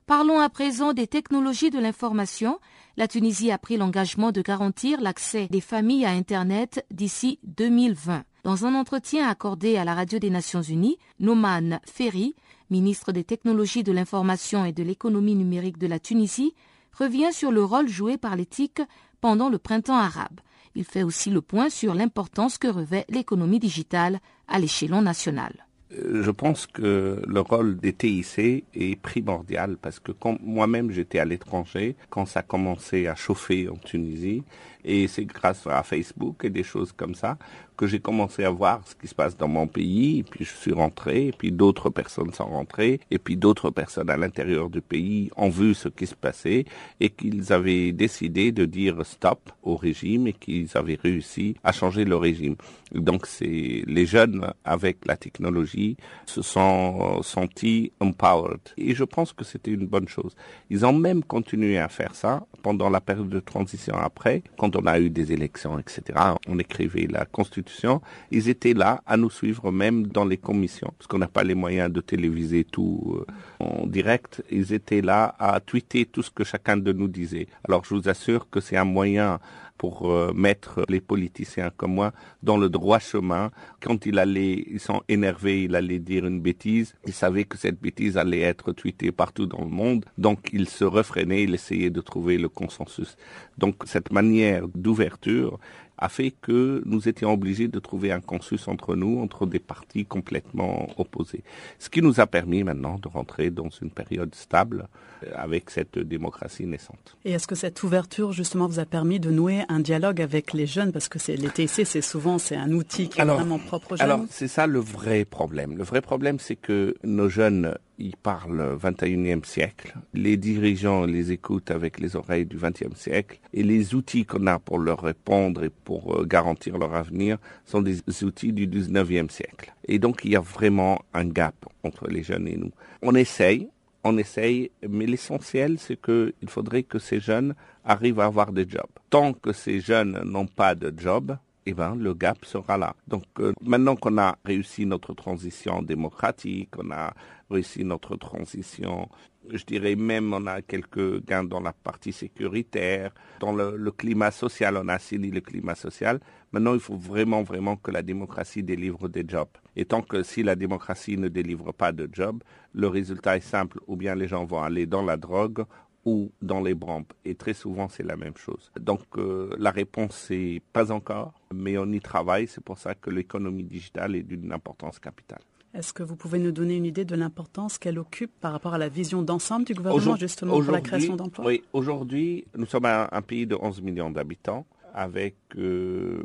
Parlons à présent des technologies de l'information. La Tunisie a pris l'engagement de garantir l'accès des familles à Internet d'ici 2020. Dans un entretien accordé à la radio des Nations Unies, Noman Ferry, ministre des Technologies de l'Information et de l'Économie numérique de la Tunisie, revient sur le rôle joué par l'éthique pendant le printemps arabe. Il fait aussi le point sur l'importance que revêt l'économie digitale à l'échelon national. Euh, je pense que le rôle des TIC est primordial parce que moi-même j'étais à l'étranger, quand ça commençait à chauffer en Tunisie, et c'est grâce à Facebook et des choses comme ça que j'ai commencé à voir ce qui se passe dans mon pays, et puis je suis rentré, et puis d'autres personnes sont rentrées, et puis d'autres personnes à l'intérieur du pays ont vu ce qui se passait, et qu'ils avaient décidé de dire stop au régime, et qu'ils avaient réussi à changer le régime. Donc c'est les jeunes avec la technologie se sont sentis empowered, et je pense que c'était une bonne chose. Ils ont même continué à faire ça pendant la période de transition. Après, on a eu des élections, etc. On écrivait la constitution ils étaient là à nous suivre même dans les commissions, parce qu'on n'a pas les moyens de téléviser tout euh, en direct. Ils étaient là à tweeter tout ce que chacun de nous disait. Alors je vous assure que c'est un moyen pour euh, mettre les politiciens comme moi dans le droit chemin. Quand il allait, ils sont énervés, il allait dire une bêtise. Il savait que cette bêtise allait être tweetée partout dans le monde. Donc, il se refrénait, il essayait de trouver le consensus. Donc, cette manière d'ouverture, a fait que nous étions obligés de trouver un consensus entre nous, entre des partis complètement opposés. Ce qui nous a permis maintenant de rentrer dans une période stable euh, avec cette démocratie naissante. Et est-ce que cette ouverture justement vous a permis de nouer un dialogue avec les jeunes? Parce que c'est les TIC, c'est souvent c'est un outil qui est vraiment propre aux jeunes. Alors c'est ça le vrai problème. Le vrai problème c'est que nos jeunes ils parlent 21e siècle. Les dirigeants les écoutent avec les oreilles du 20e siècle et les outils qu'on a pour leur répondre et pour euh, garantir leur avenir sont des outils du 19e siècle. Et donc il y a vraiment un gap entre les jeunes et nous. On essaye, on essaye, mais l'essentiel c'est qu'il faudrait que ces jeunes arrivent à avoir des jobs. Tant que ces jeunes n'ont pas de job, eh ben, le gap sera là. Donc euh, maintenant qu'on a réussi notre transition démocratique, on a réussi notre transition, je dirais même on a quelques gains dans la partie sécuritaire, dans le, climat social, on a assaini le climat social. Maintenant, il faut vraiment, vraiment que la démocratie délivre des jobs. Et tant que si la démocratie ne délivre pas de jobs, le résultat est simple, ou bien les gens vont aller dans la drogue, ou dans les brompes. Et très souvent, c'est la même chose. Donc, euh, la réponse, c'est pas encore, mais on y travaille. C'est pour ça que l'économie digitale est d'une importance capitale. Est-ce que vous pouvez nous donner une idée de l'importance qu'elle occupe par rapport à la vision d'ensemble du gouvernement, justement, pour la création d'emplois? Oui, aujourd'hui, nous sommes un, un, pays de 11 millions d'habitants avec euh,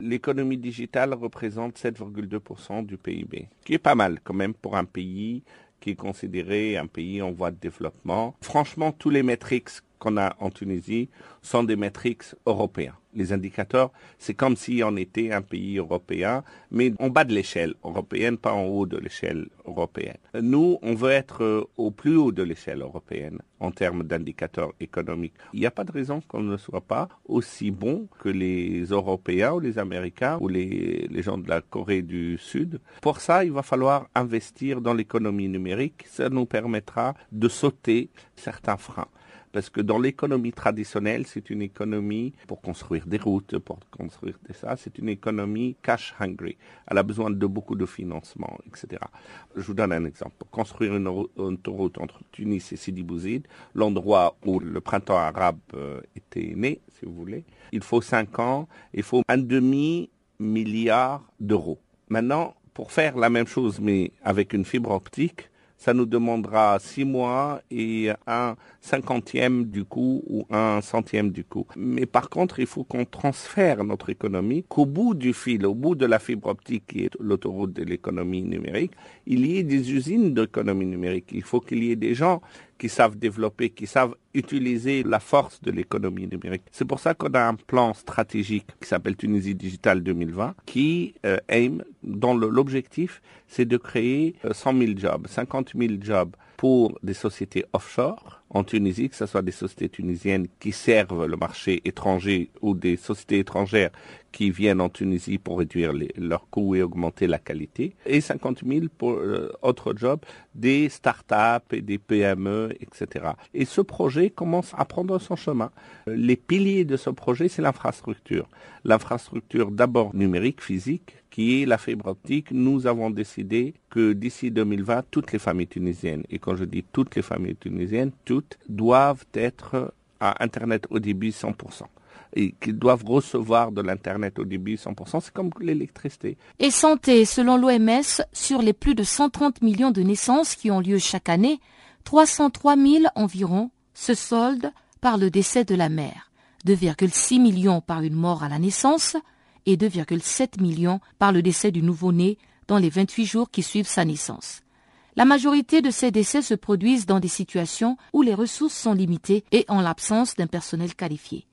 l'économie digitale représente 7,2% du PIB, qui est pas mal quand même pour un pays qui est considéré un pays en voie de développement. Franchement, tous les métriques qu'on a en Tunisie sont des métriques européens. Les indicateurs, c'est comme si on était un pays européen, mais en bas de l'échelle européenne, pas en haut de l'échelle européenne. Nous, on veut être au plus haut de l'échelle européenne en termes d'indicateurs économiques. Il n'y a pas de raison qu'on ne soit pas aussi bon que les Européens ou les Américains ou les, les gens de la Corée du Sud. Pour ça, il va falloir investir dans l'économie numérique. Ça nous permettra de sauter certains freins parce que dans l'économie traditionnelle, c'est une économie pour construire des routes, pour construire des ça, c'est une économie cash hungry. Elle a besoin de beaucoup de financement, etc. Je vous donne un exemple. Pour construire une, autoroute entre Tunis et Sidi Bouzid, l'endroit où le printemps arabe euh, était né, si vous voulez, il faut cinq ans, il faut un demi milliard d'euros. Maintenant, pour faire la même chose, mais avec une fibre optique, ça nous demandera six mois et un cinquantième du coût ou un centième du coût. Mais par contre, il faut qu'on transfère notre économie, qu'au bout du fil, au bout de la fibre optique qui est l'autoroute de l'économie numérique, il y ait des usines d'économie numérique. Il faut qu'il y ait des gens qui savent développer, qui savent utiliser la force de l'économie numérique. C'est pour ça qu'on a un plan stratégique qui s'appelle Tunisie Digital 2020, qui euh, dont l'objectif, c'est de créer 100 000 jobs, 50 000 jobs pour des sociétés offshore en Tunisie, que ce soit des sociétés tunisiennes qui servent le marché étranger ou des sociétés étrangères qui viennent en Tunisie pour réduire leurs coûts et augmenter la qualité, et 50 000 pour euh, autres jobs, des start-up et des PME, etc. Et ce projet commence à prendre son chemin. Les piliers de ce projet, c'est l'infrastructure. L'infrastructure d'abord numérique, physique, qui est la fibre optique. Nous avons décidé que d'ici 2020, toutes les familles tunisiennes, et quand je dis toutes les familles tunisiennes, doivent être à Internet au débit 100% et qu'ils doivent recevoir de l'Internet au débit 100%, c'est comme l'électricité. Et santé, selon l'OMS, sur les plus de 130 millions de naissances qui ont lieu chaque année, 303 000 environ se soldent par le décès de la mère, 2,6 millions par une mort à la naissance et 2,7 millions par le décès du nouveau-né dans les 28 jours qui suivent sa naissance. La majorité de ces décès se produisent dans des situations où les ressources sont limitées et en l'absence d'un personnel qualifié.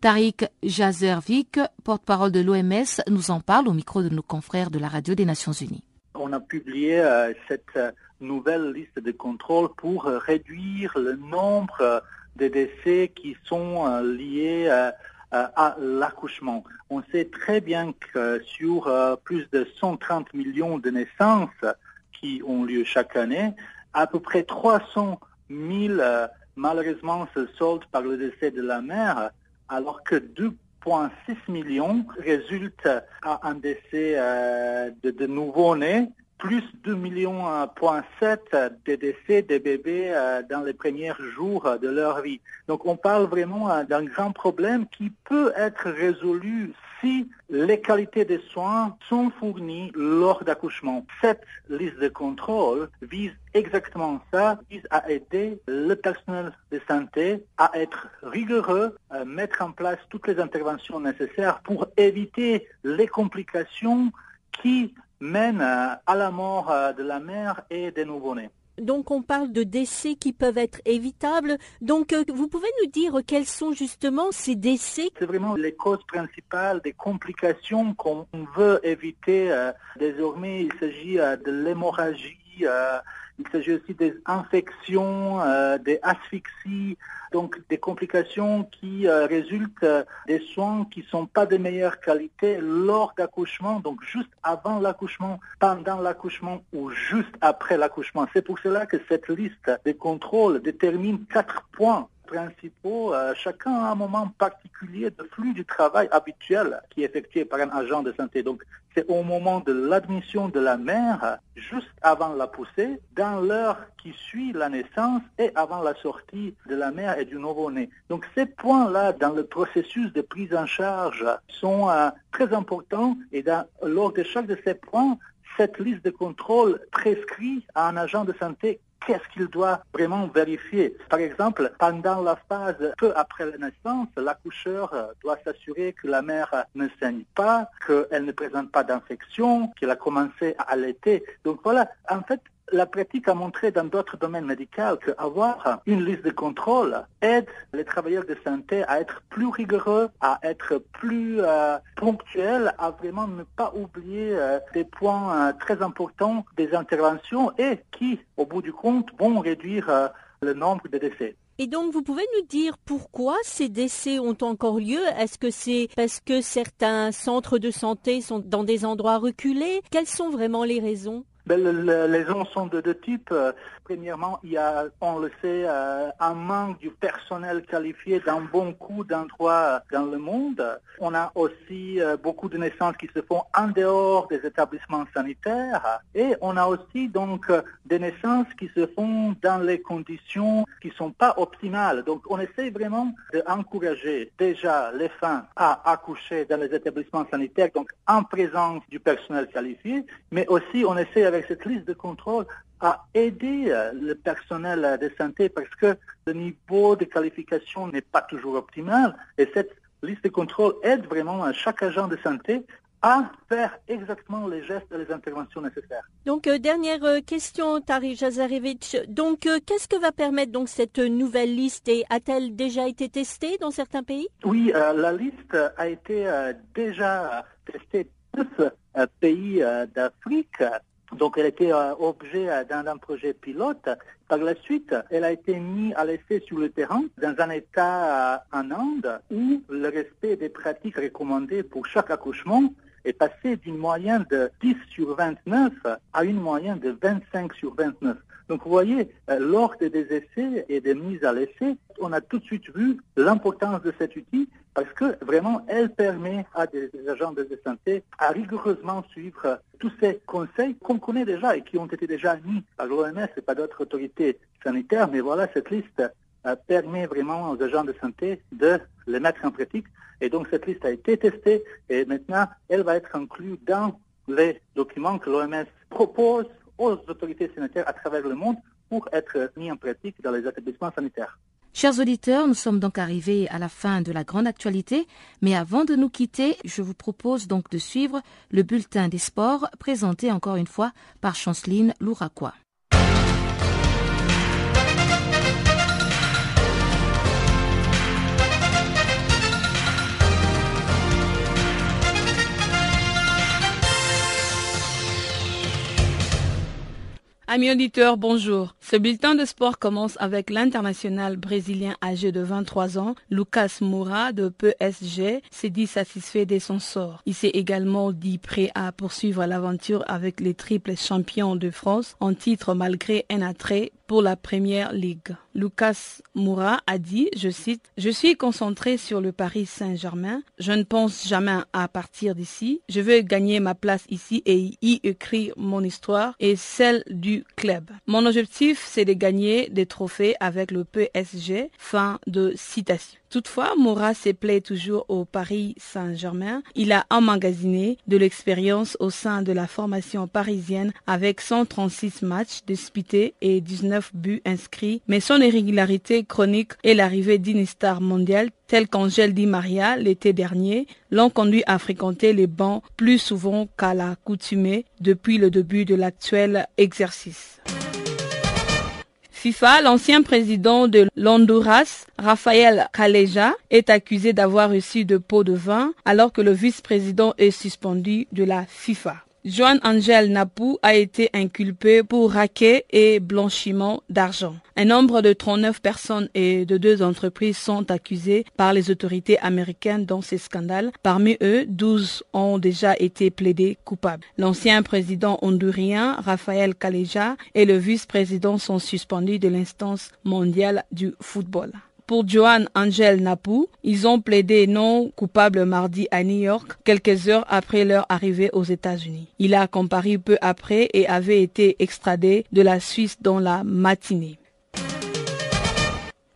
Tariq Jazervik, porte-parole de l'OMS, nous en parle au micro de nos confrères de la radio des Nations Unies. On a publié euh, cette nouvelle liste de contrôle pour réduire le nombre de décès qui sont liés à l'accouchement. On sait très bien que sur plus de 130 millions de naissances ont lieu chaque année, à peu près 300 000 malheureusement se soldent par le décès de la mère, alors que 2,6 millions résultent à un décès de, de nouveau-nés plus 2 millions de décès des bébés euh, dans les premiers jours de leur vie. Donc on parle vraiment euh, d'un grand problème qui peut être résolu si les qualités des soins sont fournies lors d'accouchement. Cette liste de contrôle vise exactement ça, vise à aider le personnel de santé à être rigoureux, à mettre en place toutes les interventions nécessaires pour éviter les complications qui mène euh, à la mort de la mère et des nouveau-nés. Donc on parle de décès qui peuvent être évitables. Donc euh, vous pouvez nous dire quels sont justement ces décès C'est vraiment les causes principales des complications qu'on veut éviter. désormais, il s'agit de l'hémorragie, il s'agit aussi des infections, des asphyxies, donc des complications qui euh, résultent euh, des soins qui ne sont pas de meilleure qualité lors d'accouchement, donc juste avant l'accouchement, pendant l'accouchement ou juste après l'accouchement. C'est pour cela que cette liste de contrôles détermine quatre points principaux, euh, chacun a un moment particulier de flux du travail habituel qui est effectué par un agent de santé. Donc, c'est au moment de l'admission de la mère, juste avant la poussée, dans l'heure qui suit la naissance et avant la sortie de la mère et du nouveau-né. Donc, ces points-là dans le processus de prise en charge sont euh, très importants et lors de chaque de ces points, cette liste de contrôle prescrit à un agent de santé qu'est-ce qu'il doit vraiment vérifier. Par exemple, pendant la phase peu après la naissance, l'accoucheur doit s'assurer que la mère ne saigne pas, qu'elle ne présente pas d'infection, qu'elle a commencé à allaiter. Donc voilà, en fait, la pratique a montré dans d'autres domaines médicaux qu'avoir une liste de contrôle aide les travailleurs de santé à être plus rigoureux, à être plus euh, ponctuels, à vraiment ne pas oublier euh, des points euh, très importants des interventions et qui, au bout du compte, vont réduire le nombre de décès. Et donc, vous pouvez nous dire pourquoi ces décès ont encore lieu? Est-ce que c'est parce que certains centres de santé sont dans des endroits reculés? Quelles sont vraiment les raisons? Les raisons sont de deux types. Premièrement, il y a, on le sait, euh, un manque du personnel qualifié dans beaucoup d'endroits dans le monde. On a aussi euh, beaucoup de naissances qui se font en dehors des établissements sanitaires. Et on a aussi donc des naissances qui se font dans les conditions qui ne sont pas optimales. Donc on essaie vraiment d'encourager déjà les femmes à accoucher dans les établissements sanitaires, donc en présence du personnel qualifié, mais aussi on essaie avec cette liste de contrôle à aider euh, le personnel de santé parce que le niveau de qualification n'est pas toujours optimal et cette liste de contrôle aide vraiment chaque agent de santé à faire exactement les gestes et les interventions nécessaires. Donc, euh, dernière euh, question, Tari Jazarevich. Donc, qu'est-ce que va permettre donc cette nouvelle liste et a-t-elle déjà été testée dans certains pays? Oui, la liste a été déjà testée dans neuf pays d'Afrique donc elle était euh, objet euh, d'un projet pilote. Par la suite, elle a été mise à l'essai sur le terrain dans un État euh, en Inde où le respect des pratiques recommandées pour chaque accouchement est passé d'une moyenne de 10 sur 29 à une moyenne de 25 sur 29. Donc vous voyez, lors des essais et des mises à l'essai, on a tout de suite vu l'importance de cet outil parce que vraiment, elle permet à des, agents de santé à rigoureusement suivre tous ces conseils qu'on connaît déjà et qui ont été déjà mis par l'OMS et par d'autres autorités sanitaires. Mais voilà, cette liste euh, permet vraiment aux agents de santé de les mettre en pratique. Et donc, cette liste a été testée et maintenant, elle va être inclue dans les documents que l'OMS propose aux autorités sanitaires à travers le monde pour être mis en pratique dans les établissements sanitaires. Chers auditeurs, nous sommes donc arrivés à la fin de la grande actualité, mais avant de nous quitter, je vous propose donc de suivre le bulletin des sports présenté encore une fois par Chanceline Louraquois. Amis auditeurs, bonjour. Ce bulletin de sport commence avec l'international brésilien âgé de 23 ans, Lucas Moura de PSG, s'est dit satisfait de son sort. Il s'est également dit prêt à poursuivre l'aventure avec les triples champions de France en titre malgré un attrait pour la première ligue. Lucas Moura a dit, je cite, Je suis concentré sur le Paris Saint-Germain. Je ne pense jamais à partir d'ici. Je veux gagner ma place ici et y écrire mon histoire et celle du club. Mon objectif, c'est de gagner des trophées avec le PSG. Fin de. Toutefois, Moura se plaît toujours au Paris Saint-Germain. Il a emmagasiné de l'expérience au sein de la formation parisienne avec 136 matchs disputés et 19 buts inscrits, mais son irrégularité chronique et l'arrivée d'une star mondiale telle qu'Angèle Di Maria l'été dernier l'ont conduit à fréquenter les bancs plus souvent qu'à l'accoutumée depuis le début de l'actuel exercice. FIFA, l'ancien président de l'Honduras, Rafael Caleja, est accusé d'avoir reçu de pots de vin alors que le vice-président est suspendu de la FIFA. Joan Angel Napu a été inculpé pour raquet et blanchiment d'argent. Un nombre de 39 personnes et de deux entreprises sont accusées par les autorités américaines dans ces scandales. Parmi eux, 12 ont déjà été plaidés coupables. L'ancien président hondurien, Rafael Caleja, et le vice-président sont suspendus de l'instance mondiale du football. Pour Joan Angel Napu, ils ont plaidé non coupable mardi à New York, quelques heures après leur arrivée aux États-Unis. Il a comparu peu après et avait été extradé de la Suisse dans la matinée.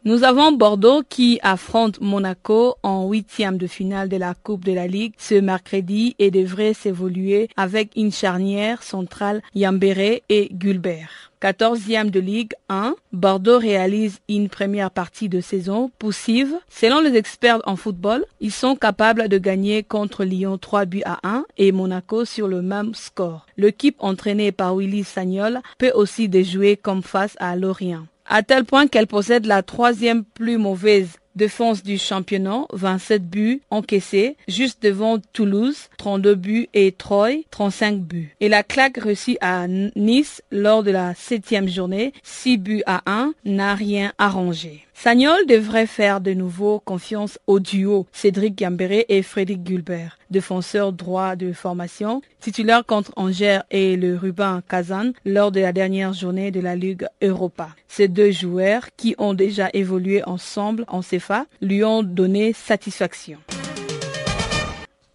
Nous avons Bordeaux qui affronte Monaco en huitième de finale de la Coupe de la Ligue ce mercredi et devrait s'évoluer avec une charnière centrale Yambéré et Gulbert. 14e de Ligue 1, Bordeaux réalise une première partie de saison poussive. Selon les experts en football, ils sont capables de gagner contre Lyon 3 buts à 1 et Monaco sur le même score. L'équipe entraînée par Willy Sagnol peut aussi déjouer comme face à Lorient à tel point qu'elle possède la troisième plus mauvaise défense du championnat, 27 buts encaissés, juste devant Toulouse, 32 buts et Troyes, 35 buts. Et la claque reçue à Nice lors de la septième journée, 6 buts à 1, n'a rien arrangé. Sagnol devrait faire de nouveau confiance au duo Cédric Gambéré et Frédéric Gulbert, défenseurs droit de formation, titulaires contre Angers et le Ruben Kazan lors de la dernière journée de la Ligue Europa. Ces deux joueurs, qui ont déjà évolué ensemble en CFA, lui ont donné satisfaction.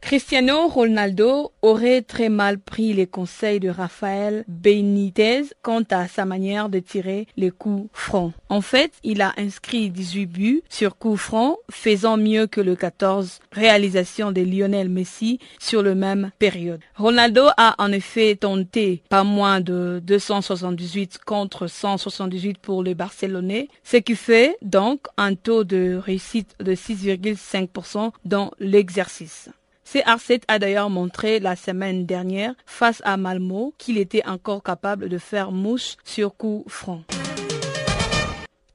Cristiano Ronaldo aurait très mal pris les conseils de Rafael Benitez quant à sa manière de tirer les coups francs. En fait, il a inscrit 18 buts sur coups francs, faisant mieux que le 14 réalisation de Lionel Messi sur le même période. Ronaldo a en effet tenté pas moins de 278 contre 178 pour le Barcelonais, ce qui fait donc un taux de réussite de 6,5% dans l'exercice. CR7 a d'ailleurs montré la semaine dernière face à Malmo qu'il était encore capable de faire mouche sur coup franc.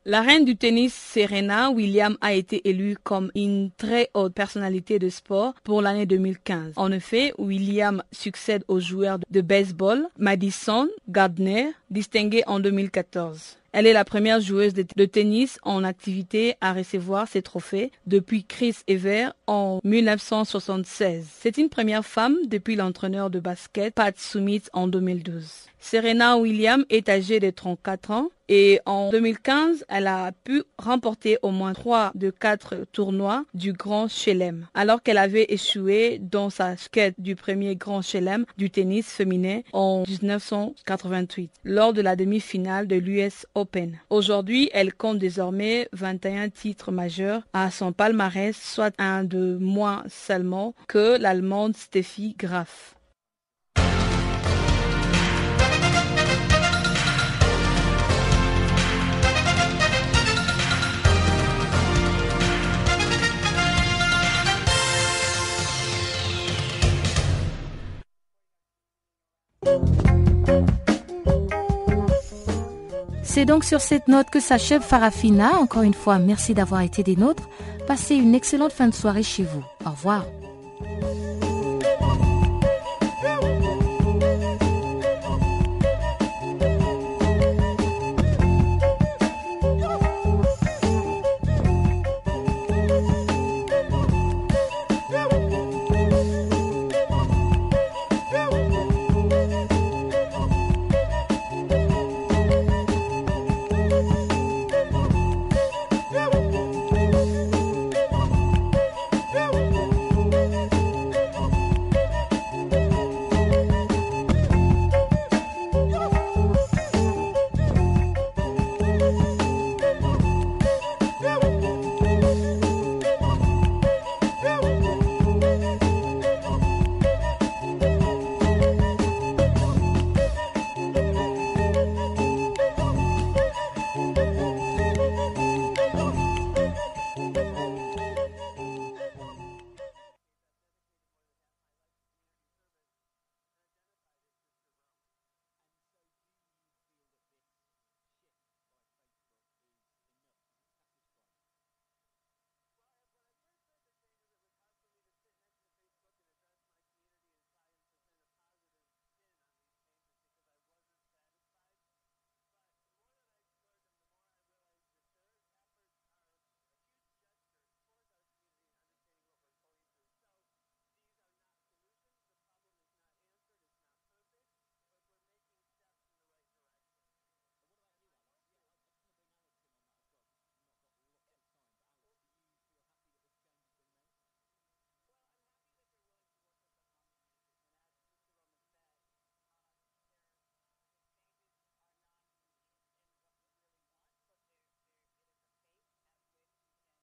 La reine du tennis Serena Williams a été élue comme une très haute personnalité de sport pour l'année 2015. En effet, Williams succède au joueur de baseball Madison Gardner, distingué en 2014. Elle est la première joueuse de, tennis en activité à recevoir ces trophées depuis Chris Evert en 1976. C'est une première femme depuis l'entraîneur de basket Pat Sumit en 2012. Serena Williams est âgée de 34 ans et en 2015, elle a pu remporter au moins trois de quatre tournois du Grand Chelem, alors qu'elle avait échoué dans sa quête du premier Grand Chelem du tennis féminin en 1988, lors de la demi-finale de l'US Open. Aujourd'hui, elle compte désormais 21 titres majeurs à son palmarès, soit un de moins seulement que l'Allemande Steffi Graf. C'est donc sur cette note que s'achève Farafina. Encore une fois, merci d'avoir été des nôtres. Passez une excellente fin de soirée chez vous. Au revoir.